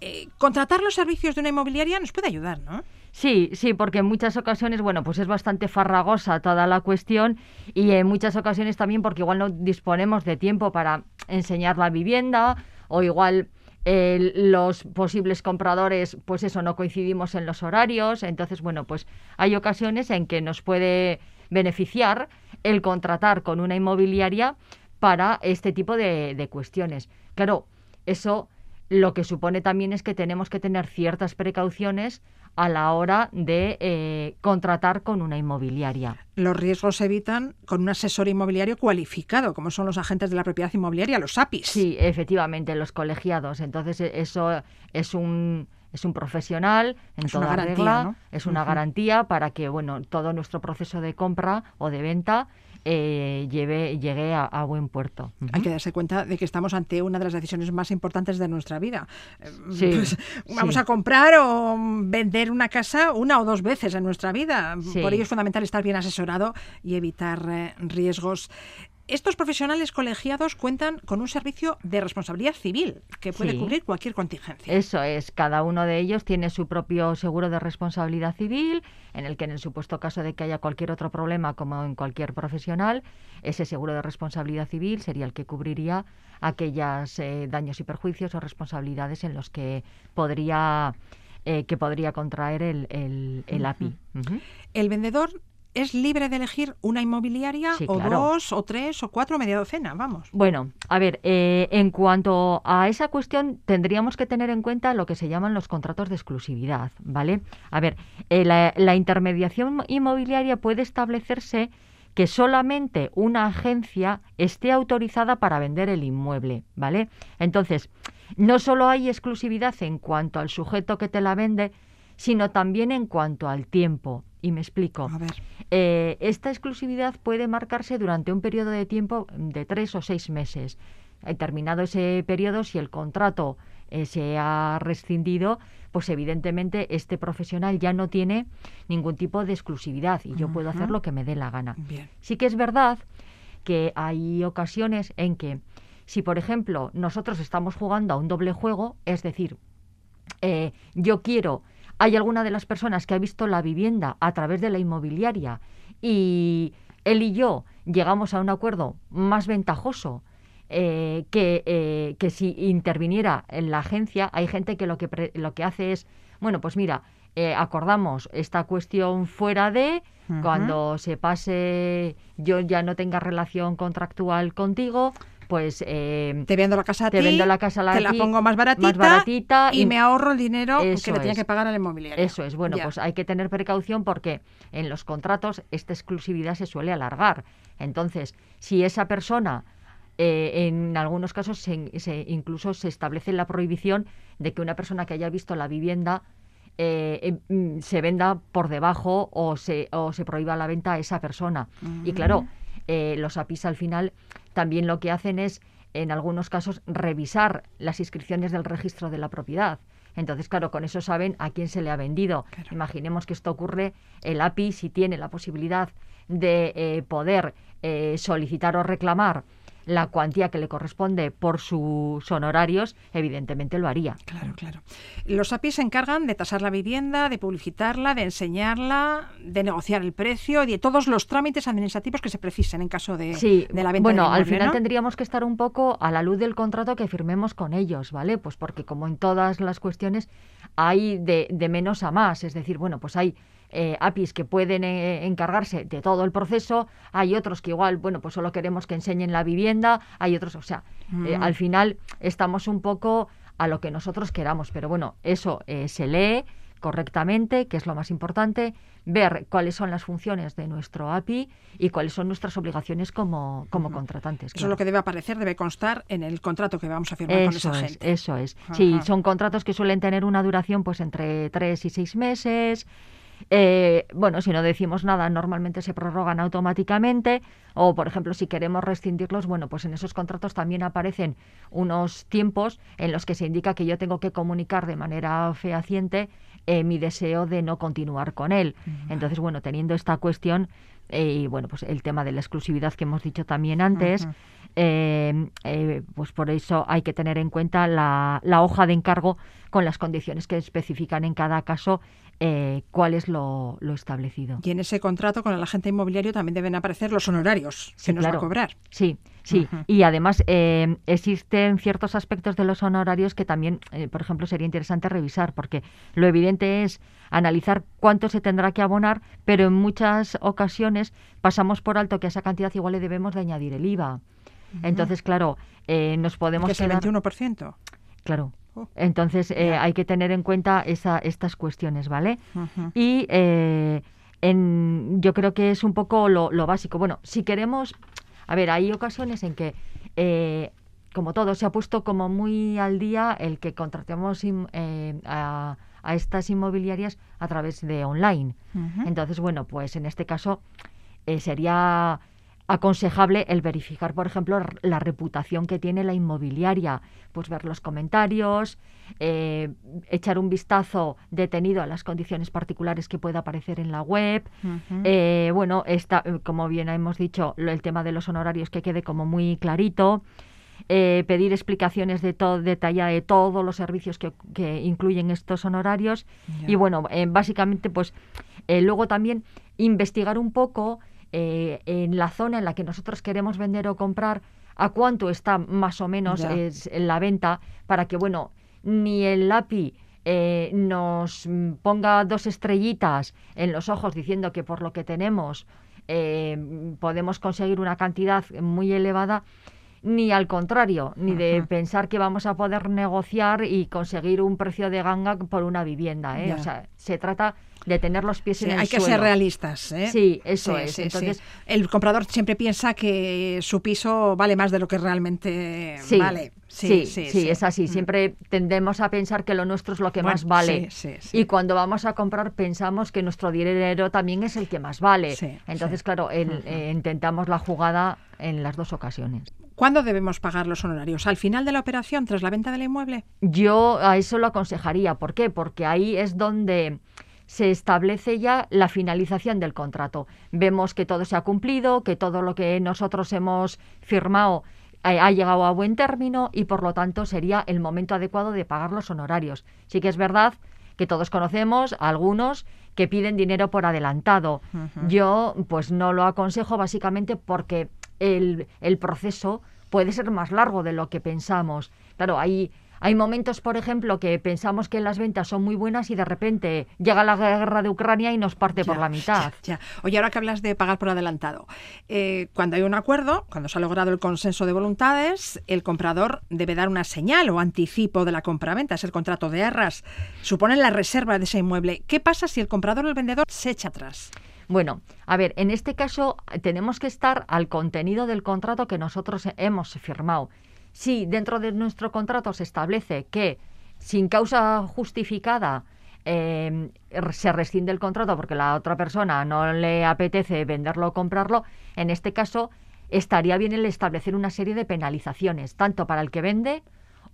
Eh, contratar los servicios de una inmobiliaria nos puede ayudar, ¿no? Sí, sí, porque en muchas ocasiones, bueno, pues es bastante farragosa toda la cuestión y en muchas ocasiones también porque igual no disponemos de tiempo para enseñar la vivienda o igual eh, los posibles compradores, pues eso, no coincidimos en los horarios. Entonces, bueno, pues hay ocasiones en que nos puede beneficiar el contratar con una inmobiliaria para este tipo de, de cuestiones. Claro, eso lo que supone también es que tenemos que tener ciertas precauciones a la hora de eh, contratar con una inmobiliaria. Los riesgos se evitan con un asesor inmobiliario cualificado, como son los agentes de la propiedad inmobiliaria, los APIs. Sí, efectivamente, los colegiados. Entonces, e, eso es un es un profesional en Es toda una garantía, regla, ¿no? es una garantía para que bueno todo nuestro proceso de compra o de venta eh, lleve, llegue a, a buen puerto. Hay que darse cuenta de que estamos ante una de las decisiones más importantes de nuestra vida. Eh, Sí, pues, vamos sí. a comprar o vender una casa una o dos veces en nuestra vida. Sí. Por ello es fundamental estar bien asesorado y evitar eh, riesgos. Estos profesionales colegiados cuentan con un servicio de responsabilidad civil que puede Sí. cubrir cualquier contingencia. Eso es, cada uno de ellos tiene su propio seguro de responsabilidad civil, en el que en el supuesto caso de que haya cualquier otro problema, como en cualquier profesional, ese seguro de responsabilidad civil sería el que cubriría aquellos daños y perjuicios o responsabilidades en los que podría eh, que podría contraer el, el, el API. El vendedor es libre de elegir una inmobiliaria Sí, o claro. dos o tres o cuatro, media docena, vamos. Bueno, a ver, eh, en cuanto a esa cuestión, tendríamos que tener en cuenta lo que se llaman los contratos de exclusividad, ¿vale? A ver, eh, la, la intermediación inmobiliaria puede establecerse que solamente una agencia esté autorizada para vender el inmueble, ¿vale? Entonces, no solo hay exclusividad en cuanto al sujeto que te la vende, sino también en cuanto al tiempo. Y me explico. A ver. Eh, esta exclusividad puede marcarse durante un periodo de tiempo de tres o seis meses. Eh, terminado ese periodo, si el contrato eh, se ha rescindido, pues evidentemente este profesional ya no tiene ningún tipo de exclusividad y yo puedo hacer lo que me dé la gana. Bien. Sí que es verdad que hay ocasiones en que, si por ejemplo nosotros estamos jugando a un doble juego, es decir, eh, yo quiero, hay alguna de las personas que ha visto la vivienda a través de la inmobiliaria y él y yo llegamos a un acuerdo más ventajoso eh, que, eh, que si interviniera en la agencia, hay gente que lo que, pre- lo que hace es, bueno, pues mira, eh, acordamos esta cuestión fuera de, cuando se pase, yo ya no tenga relación contractual contigo, pues eh, Te vendo la casa a Te ti, vendo la casa a te la pongo más baratita, más baratita y, y- me ahorro el dinero que le tenía es. que pagar al inmobiliario. Eso es, bueno, Ya. pues hay que tener precaución porque en los contratos esta exclusividad se suele alargar. Entonces, si esa persona, eh, en algunos casos se, se- incluso se establece la prohibición de que una persona que haya visto la vivienda eh, eh, mm, se venda por debajo o se, o se prohíba la venta a esa persona. Y claro, eh, los APIs al final también lo que hacen es, en algunos casos, revisar las inscripciones del registro de la propiedad. Entonces, claro, con eso saben a quién se le ha vendido. Imaginemos que esto ocurre, el API, si tiene la posibilidad de eh, poder eh, solicitar o reclamar la cuantía que le corresponde por sus honorarios, evidentemente lo haría. Claro, claro. Los APIs se encargan de tasar la vivienda, de publicitarla, de enseñarla, de negociar el precio y de todos los trámites administrativos que se precisen en caso de, Sí, de la venta bueno, al final ¿no? tendríamos que estar un poco a la luz del contrato que firmemos con ellos, ¿vale? Pues porque como en todas las cuestiones hay de, de menos a más, es decir, bueno, pues hay eh, APIs que pueden eh, encargarse de todo el proceso, hay otros que igual, bueno, pues solo queremos que enseñen la vivienda, hay otros, o sea, eh, Mm. al final estamos un poco a lo que nosotros queramos, pero bueno, eso eh, se lee correctamente, que es lo más importante, ver cuáles son las funciones de nuestro API y cuáles son nuestras obligaciones como, como contratantes. Eso es lo que debe aparecer, debe constar en el contrato que vamos a firmar con Eso esa es, gente. eso es. Sí, son contratos que suelen tener una duración pues entre tres y seis meses. Eh, bueno, si no decimos nada, normalmente se prorrogan automáticamente. O, por ejemplo, si queremos rescindirlos, bueno, pues en esos contratos también aparecen unos tiempos en los que se indica que yo tengo que comunicar de manera fehaciente eh, mi deseo de no continuar con él. Entonces, bueno, teniendo esta cuestión eh, y, bueno, pues el tema de la exclusividad que hemos dicho también antes, eh, eh, pues por eso hay que tener en cuenta la, la hoja de encargo con las condiciones que especifican en cada caso eh, cuál es lo, lo establecido. Y en ese contrato con el agente inmobiliario también deben aparecer los honorarios Sí, que nos va a cobrar. Sí, sí. Y además eh, existen ciertos aspectos de los honorarios que también, eh, por ejemplo, sería interesante revisar, porque lo evidente es analizar cuánto se tendrá que abonar, pero en muchas ocasiones pasamos por alto que a esa cantidad igual le debemos de añadir el IVA. Entonces, claro, eh, nos podemos que es el quedar... 21%. Claro. Entonces eh, hay que tener en cuenta esa, estas cuestiones, ¿vale? Y eh, en, yo creo que es un poco lo, lo básico. Bueno, si queremos, a ver, hay ocasiones en que, eh, como todo, se ha puesto como muy al día el que contratemos eh, a, a estas inmobiliarias a través de online. Entonces, bueno, pues en este caso eh, sería aconsejable el verificar, por ejemplo, la reputación que tiene la inmobiliaria, pues ver los comentarios, eh, echar un vistazo detenido a las condiciones particulares que pueda aparecer en la web. Eh, bueno, está, eh, como bien hemos dicho, lo- el tema de los honorarios que quede como muy clarito. eh, pedir explicaciones de todo detalladas de todos los servicios que, que incluyen estos honorarios y bueno eh, básicamente pues luego también investigar un poco eh, en la zona en la que nosotros queremos vender o comprar a cuánto está más o menos es en la venta para que bueno ni el API eh, nos ponga dos estrellitas en los ojos diciendo que por lo que tenemos eh, podemos conseguir una cantidad muy elevada ni al contrario, ni de Ajá. pensar que vamos a poder negociar y conseguir un precio de ganga por una vivienda. ¿eh? O sea, se trata de tener los pies Sí, en el hay que suelo. ser realistas. ¿eh? Sí, eso Sí, es. sí, sí. Entonces, El comprador siempre piensa que su piso vale más de lo que realmente sí, vale. sí, sí, es así. Mm. Siempre tendemos a pensar que lo nuestro es lo que Bueno, más vale. sí, sí, sí. Y cuando vamos a comprar pensamos que nuestro dinero también es el que más vale. Sí, Entonces, sí. claro, el- eh, intentamos la jugada en las dos ocasiones. ¿Cuándo debemos pagar los honorarios? ¿Al final de la operación, tras la venta del inmueble? Yo a eso lo aconsejaría. ¿Por qué? Porque ahí es donde se establece ya la finalización del contrato. Vemos que todo se ha cumplido, que todo lo que nosotros hemos firmado eh, ha llegado a buen término y por lo tanto sería el momento adecuado de pagar los honorarios. Sí que es verdad que todos conocemos a algunos que piden dinero por adelantado. Yo pues no lo aconsejo básicamente porque el, el proceso puede ser más largo de lo que pensamos. Claro, hay, hay momentos, por ejemplo, que pensamos que las ventas son muy buenas y de repente llega la guerra de Ucrania y nos parte por la mitad. Ya, ya. Oye, ahora que hablas de pagar por adelantado, eh, cuando hay un acuerdo, cuando se ha logrado el consenso de voluntades, el comprador debe dar una señal o anticipo de la compraventa, es el contrato de arras, supone la reserva de ese inmueble. ¿Qué pasa si el comprador o el vendedor se echa atrás? Bueno, a ver, en este caso tenemos que estar al contenido del contrato que nosotros hemos firmado. Si dentro de nuestro contrato se establece que sin causa justificada eh, se rescinde el contrato porque la otra persona no le apetece venderlo o comprarlo, en este caso estaría bien el establecer una serie de penalizaciones, tanto para el que vende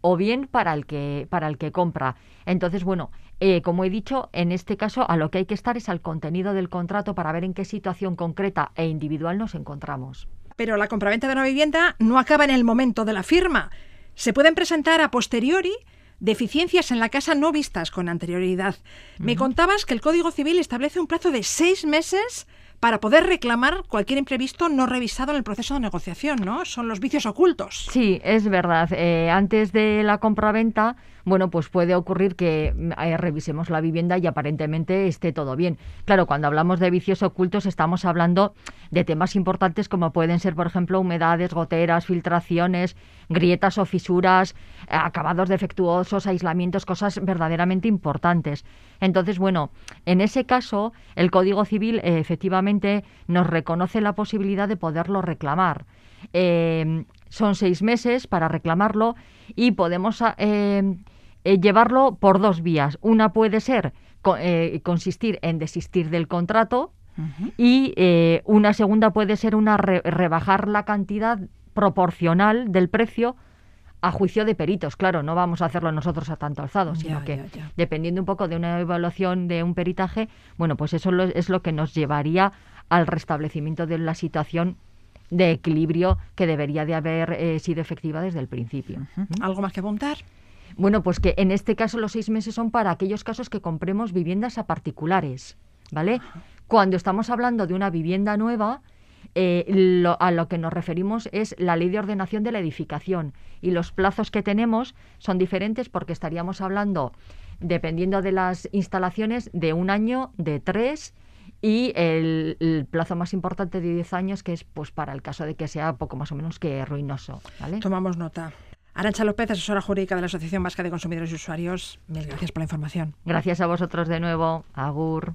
o bien para el que para el que compra. Entonces, bueno, eh, como he dicho, en este caso a lo que hay que estar es al contenido del contrato para ver en qué situación concreta e individual nos encontramos. Pero la compraventa de una vivienda no acaba en el momento de la firma. Se pueden presentar a posteriori deficiencias en la casa no vistas con anterioridad. Me contabas que el Código Civil establece un plazo de seis meses para poder reclamar cualquier imprevisto no revisado en el proceso de negociación, ¿no? Son los vicios ocultos. Sí, es verdad. Eh, antes de la compraventa, bueno, pues puede ocurrir que eh, revisemos la vivienda y aparentemente esté todo bien. Claro, cuando hablamos de vicios ocultos estamos hablando de temas importantes como pueden ser, por ejemplo, humedades, goteras, filtraciones, grietas o fisuras, acabados defectuosos, aislamientos, cosas verdaderamente importantes. Entonces, bueno, en ese caso, el Código Civil eh, efectivamente nos reconoce la posibilidad de poderlo reclamar. Eh, son seis meses para reclamarlo y podemos llevarlo por dos vías. Una puede ser consistir en desistir del contrato, y una segunda puede ser una rebajar la cantidad proporcional del precio a juicio de peritos. Claro, no vamos a hacerlo nosotros a tanto alzado, sino que dependiendo un poco de una evaluación de un peritaje, bueno, pues eso es lo que nos llevaría al restablecimiento de la situación de equilibrio que debería de haber eh, sido efectiva desde el principio. ¿Algo más que apuntar? Bueno, pues que en este caso los seis meses son para aquellos casos que compremos viviendas a particulares, ¿vale? Cuando estamos hablando de una vivienda nueva, eh, a lo que nos referimos es la ley de ordenación de la edificación y los plazos que tenemos son diferentes porque estaríamos hablando, dependiendo de las instalaciones, de un año, de tres y el, plazo más importante de diez años que es pues para el caso de que sea poco más o menos que ruinoso. Tomamos nota. Arancha López, asesora jurídica de la Asociación Vasca de Consumidores y Usuarios. Mil gracias por la información. Gracias a vosotros de nuevo. Agur.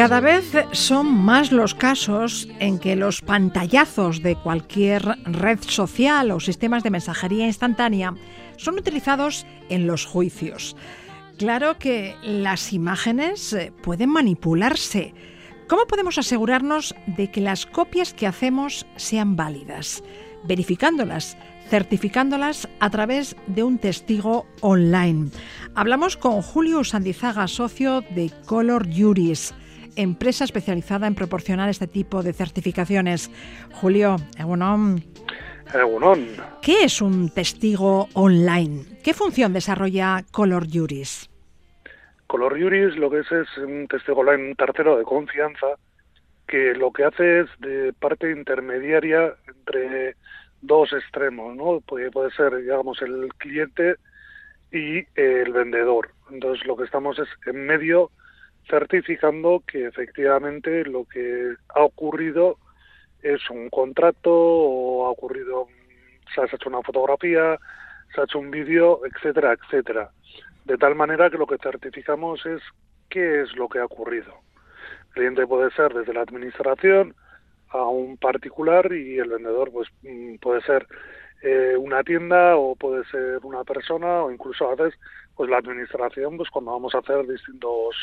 Cada vez son más los casos en que los pantallazos de cualquier red social o sistemas de mensajería instantánea son utilizados en los juicios. Claro que las imágenes eh, pueden manipularse. ¿Cómo podemos asegurarnos de que las copias que hacemos sean válidas? Verificándolas, certificándolas a través de un testigo online. Hablamos con Julio Sandizaga, socio de Color Juris, empresa especializada en proporcionar este tipo de certificaciones. Julio, Egunon. ¿Qué es un testigo online? ¿Qué función desarrolla Color Juris? Color Juris lo que es es un testigo online, un tercero de confianza, que lo que hace es de parte intermediaria entre dos extremos, ¿no? Puede, puede ser, digamos, el cliente y el vendedor. Entonces lo que estamos es en medio certificando que efectivamente lo que ha ocurrido es un contrato o ha ocurrido, se ha hecho una fotografía, se ha hecho un vídeo, etcétera, etcétera de tal manera que lo que certificamos es qué es lo que ha ocurrido. El cliente puede ser desde la administración a un particular y el vendedor pues mm, puede ser eh, una tienda o puede ser una persona o incluso a veces pues la administración pues cuando vamos a hacer distintos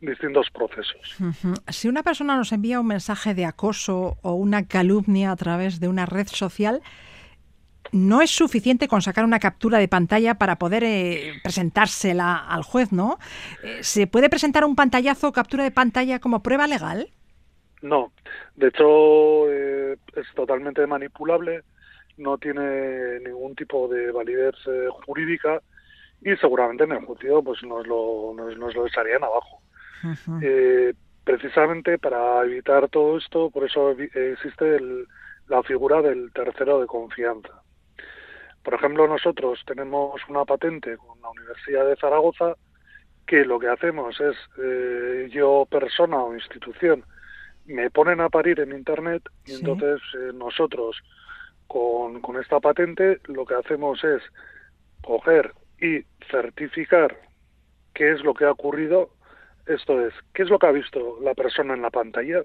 distintos procesos. Si una persona nos envía un mensaje de acoso o una calumnia a través de una red social, no es suficiente con sacar una captura de pantalla para poder eh, presentársela al juez, ¿no? Eh, ¿Se puede presentar un pantallazo o captura de pantalla como prueba legal? No, de hecho eh, es totalmente manipulable, no tiene ningún tipo de validez jurídica y seguramente en el juicio pues nos lo, nos, lo echarían abajo. Precisamente para evitar todo esto, por eso existe la figura del tercero de confianza. Por ejemplo, nosotros tenemos una patente con la Universidad de Zaragoza que lo que hacemos es, eh, yo persona o institución, me ponen a parir en Internet y entonces eh, nosotros con, con esta patente lo que hacemos es coger y certificar qué es lo que ha ocurrido, esto es, qué es lo que ha visto la persona en la pantalla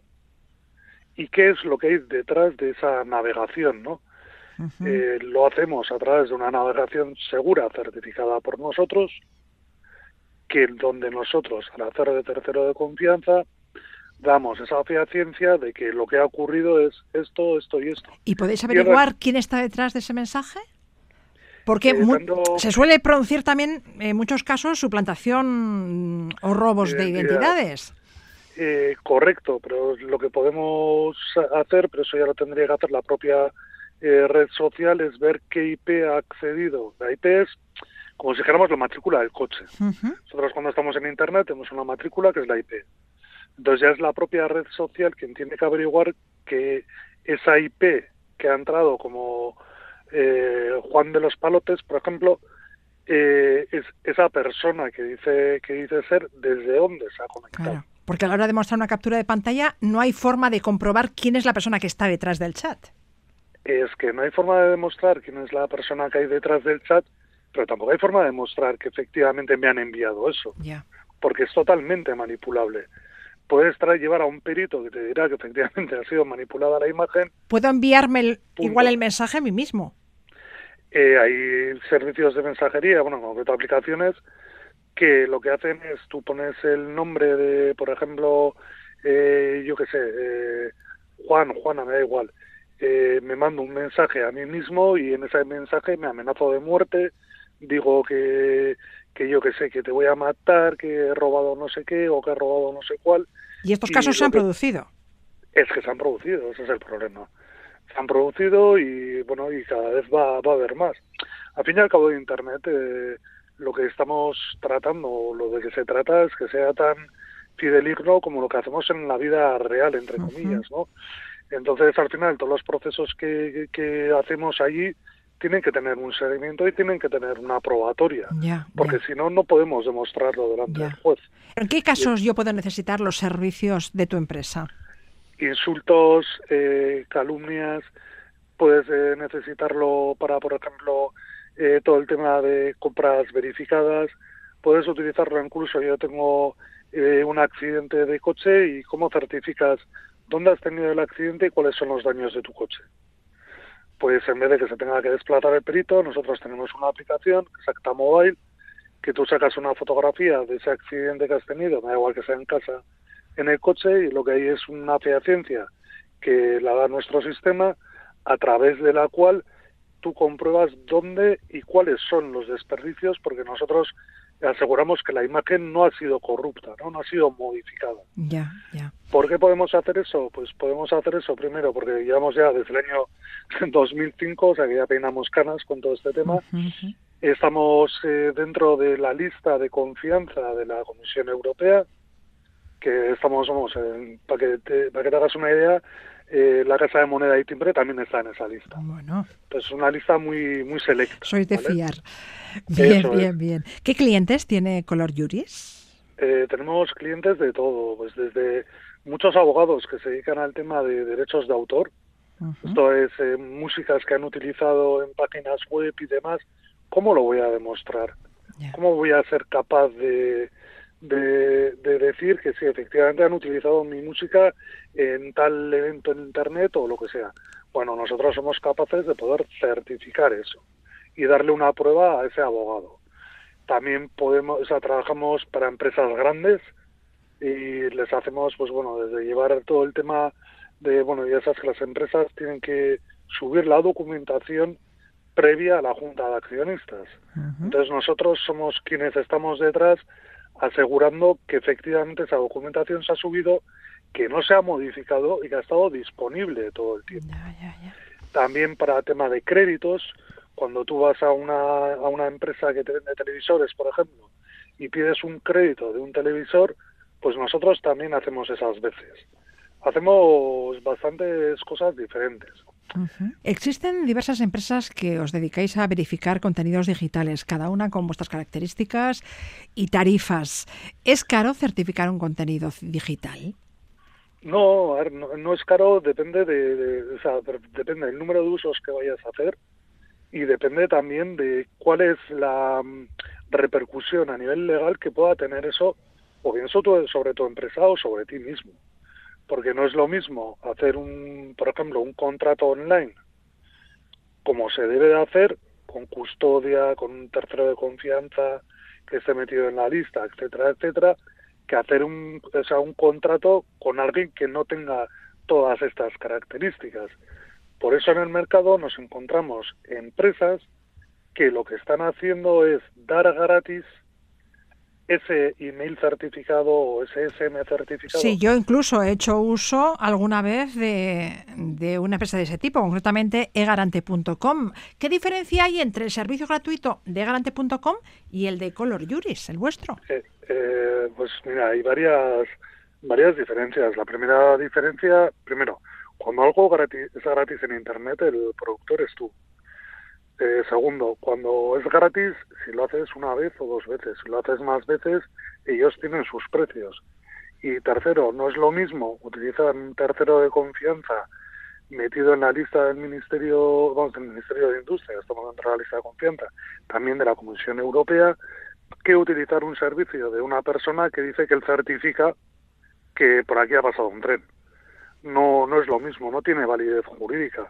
y qué es lo que hay detrás de esa navegación, ¿no? Eh, lo hacemos a través de una navegación segura certificada por nosotros, que donde nosotros, al hacer de tercero de confianza, damos esa ciencia de que lo que ha ocurrido es esto, esto y esto. ¿Y podéis averiguar quién está detrás de ese mensaje? Porque eh, se suele producir también, en muchos casos, suplantación o robos de identidades. Eh, correcto, pero lo que podemos hacer, pero eso ya lo tendría que hacer la propia eh, red social es ver qué IP ha accedido. La IP es como si dijéramos la matrícula del coche. Nosotros cuando estamos en Internet tenemos una matrícula que es la IP. Entonces ya es la propia red social quien tiene que averiguar que esa IP que ha entrado como eh, Juan de los Palotes, por ejemplo, eh, es esa persona que dice que dice ser desde dónde se ha conectado. porque a la hora de mostrar una captura de pantalla no hay forma de comprobar quién es la persona que está detrás del chat es que no hay forma de demostrar quién es la persona que hay detrás del chat, pero tampoco hay forma de demostrar que efectivamente me han enviado eso, porque es totalmente manipulable. Puedes traer, llevar a un perito que te dirá que efectivamente ha sido manipulada la imagen. ¿Puedo enviarme igual el mensaje a mí mismo? Eh, hay servicios de mensajería, bueno, como concreto aplicaciones, que lo que hacen es tú pones el nombre de, por ejemplo, eh, yo qué sé, eh, Juan, Juana, me da igual, eh, me mando un mensaje a mí mismo y en ese mensaje me amenazo de muerte, digo que, que yo que sé, que te voy a matar, que he robado no sé qué o que he robado no sé cuál. ¿Y estos casos se han producido? Es que se han producido, ese es el problema. Se han producido y bueno, y cada vez va, va a haber más. Al fin y al cabo de Internet, eh, lo que estamos tratando, lo de que se trata es que sea tan fideligno como lo que hacemos en la vida real, entre comillas, ¿no? Entonces, al final, todos los procesos que, hacemos allí tienen que tener un seguimiento y tienen que tener una probatoria, porque si no, no podemos demostrarlo delante del juez. ¿En qué casos yo puedo necesitar los servicios de tu empresa? Insultos, eh, calumnias, puedes eh, necesitarlo para, por ejemplo, eh, todo el tema de compras verificadas, puedes utilizarlo incluso, yo tengo un accidente de coche y cómo certificas dónde has tenido el accidente y cuáles son los daños de tu coche. Pues en vez de que se tenga que desplazar el perito, nosotros tenemos una aplicación, Exacta Mobile, que tú sacas una fotografía de ese accidente que has tenido, me da igual que sea en casa, en el coche, y lo que hay es una ciencia que la da nuestro sistema, a través de la cual tú compruebas dónde y cuáles son los desperdicios, porque nosotros aseguramos que la imagen no ha sido corrupta, no, no ha sido modificada. Ya, ya. ¿Por qué podemos hacer eso? Pues podemos hacer eso primero porque llevamos ya desde el año *laughs* 2005, o sea que ya peinamos canas con todo este tema. Estamos eh, dentro de la lista de confianza de la Comisión Europea, que estamos, vamos, para, que te, para que te hagas una idea, eh, la Casa de Moneda y Timbre también está en esa lista. Bueno. Pues una lista muy, muy selecta. Soy de fiar. Bien, bien, bien. ¿Qué clientes tiene Color Juris? Eh, tenemos clientes de todo, pues desde muchos abogados que se dedican al tema de derechos de autor. Esto es eh, músicas que han utilizado en páginas web y demás. ¿Cómo lo voy a demostrar? ¿Cómo voy a ser capaz de, de, decir que sí, efectivamente han utilizado mi música en tal evento en Internet o lo que sea? Bueno, nosotros somos capaces de poder certificar eso y darle una prueba a ese abogado. También podemos, o sea, trabajamos para empresas grandes y les hacemos, pues bueno, desde llevar todo el tema de, bueno, ya sabes que las empresas tienen que subir la documentación previa a la junta de accionistas. Entonces nosotros somos quienes estamos detrás asegurando que efectivamente esa documentación se ha subido, que no se ha modificado y que ha estado disponible todo el tiempo. También para tema de créditos, cuando tú vas a una, a una empresa que te vende televisores, por ejemplo, y pides un crédito de un televisor, pues nosotros también hacemos esas veces. Hacemos bastantes cosas diferentes. Existen diversas empresas que os dedicáis a verificar contenidos digitales, cada una con vuestras características y tarifas. ¿Es caro certificar un contenido digital? No, no, es caro, depende de, depende del número de usos que vayas a hacer y depende también de cuál es la mm, repercusión a nivel legal que pueda tener eso, o bien sobre tu empresa o sobre ti mismo porque no es lo mismo hacer un, por ejemplo, un contrato online como se debe de hacer con custodia, con un tercero de confianza que esté metido en la lista, etcétera, etcétera, que hacer un, o sea, un contrato con alguien que no tenga todas estas características. Por eso en el mercado nos encontramos empresas que lo que están haciendo es dar gratis ese email certificado o ese SM certificado. Sí, yo incluso he hecho uso alguna vez de, de una empresa de ese tipo, concretamente egarante.com. ¿Qué diferencia hay entre el servicio gratuito de egarante.com y el de Color Juris, el vuestro? Eh, eh, pues mira, hay varias, varias diferencias. La primera diferencia, primero, cuando algo gratis, es gratis en Internet, el productor es tú. Eh, segundo, cuando es gratis, si lo haces una vez o dos veces, si lo haces más veces, ellos tienen sus precios. Y tercero, no es lo mismo utilizar un tercero de confianza metido en la lista del Ministerio, vamos, del Ministerio de Industria, estamos dentro de la lista de confianza, también de la Comisión Europea, que utilizar un servicio de una persona que dice que él certifica que por aquí ha pasado un tren. No, no es lo mismo, no tiene validez jurídica.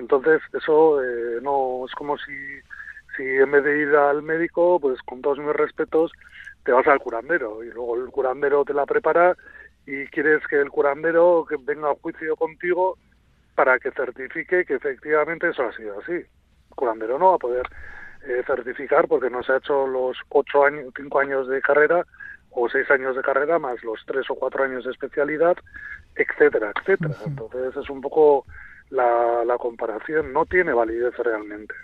Entonces, eso eh, no es como si, si en vez de ir al médico, pues con todos mis respetos, te vas al curandero y luego el curandero te la prepara y quieres que el curandero que venga a juicio contigo para que certifique que efectivamente eso ha sido así. El curandero no va a poder eh, certificar porque no se ha hecho los ocho años, cinco años de carrera o seis años de carrera más los tres o cuatro años de especialidad, etcétera, etcétera. Entonces es un poco la, la comparación no tiene validez realmente.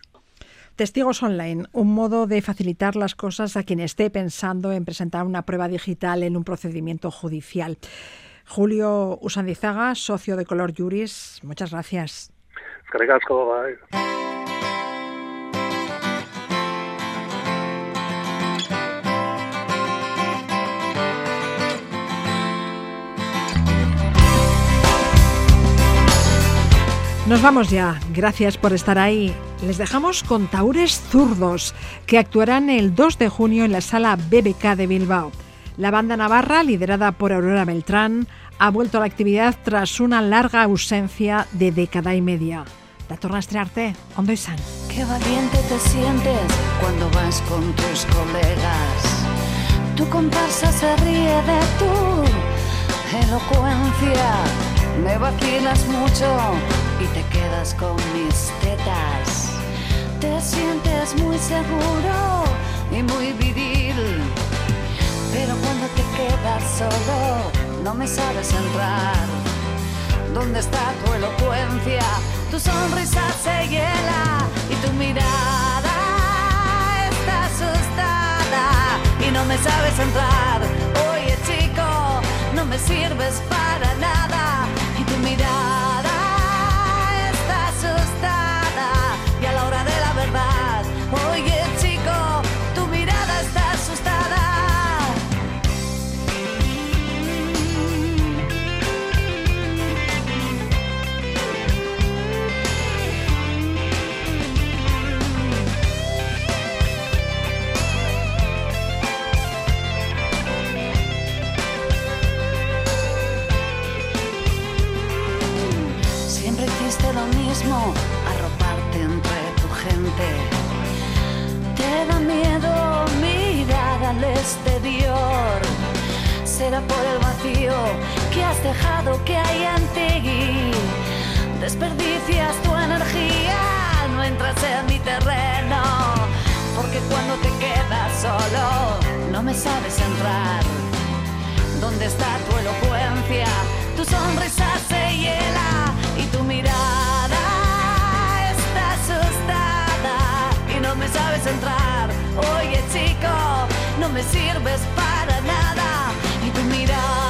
Testigos online, un modo de facilitar las cosas a quien esté pensando en presentar una prueba digital en un procedimiento judicial. Julio Usandizaga, socio de Color Juris, muchas gracias. Nos vamos ya. Gracias por estar ahí. Les dejamos con Taures Zurdos, que actuarán el 2 de junio en la sala BBK de Bilbao. La banda navarra, liderada por Aurora Beltrán, ha vuelto a la actividad tras una larga ausencia de década y media. La torna a estrearte, Ondo y. Qué valiente te sientes cuando vas con tus colegas. Tu comparsa se ríe de tu elocuencia. Me vacilas mucho y te quedas con mis tetas. Te sientes muy seguro y muy viril, pero cuando te quedas solo no me sabes entrar. ¿Dónde está tu elocuencia? Tu sonrisa se hiela y tu mirada está asustada y no me sabes entrar. Oye chico, no me sirves para nada será por el vacío que has dejado que hay ante ti. Desperdicias tu energía, no entras en mi terreno, porque cuando te quedas solo no me sabes entrar. ¿Dónde está tu elocuencia? Tu sonrisa se hiela y tu mirada está asustada y no me sabes entrar. Oye chico, no me sirves para y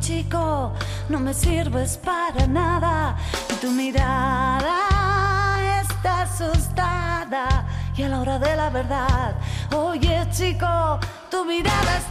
chico, no me sirves para nada. Tu mirada está asustada y a la hora de la verdad. Oye chico, tu mirada está.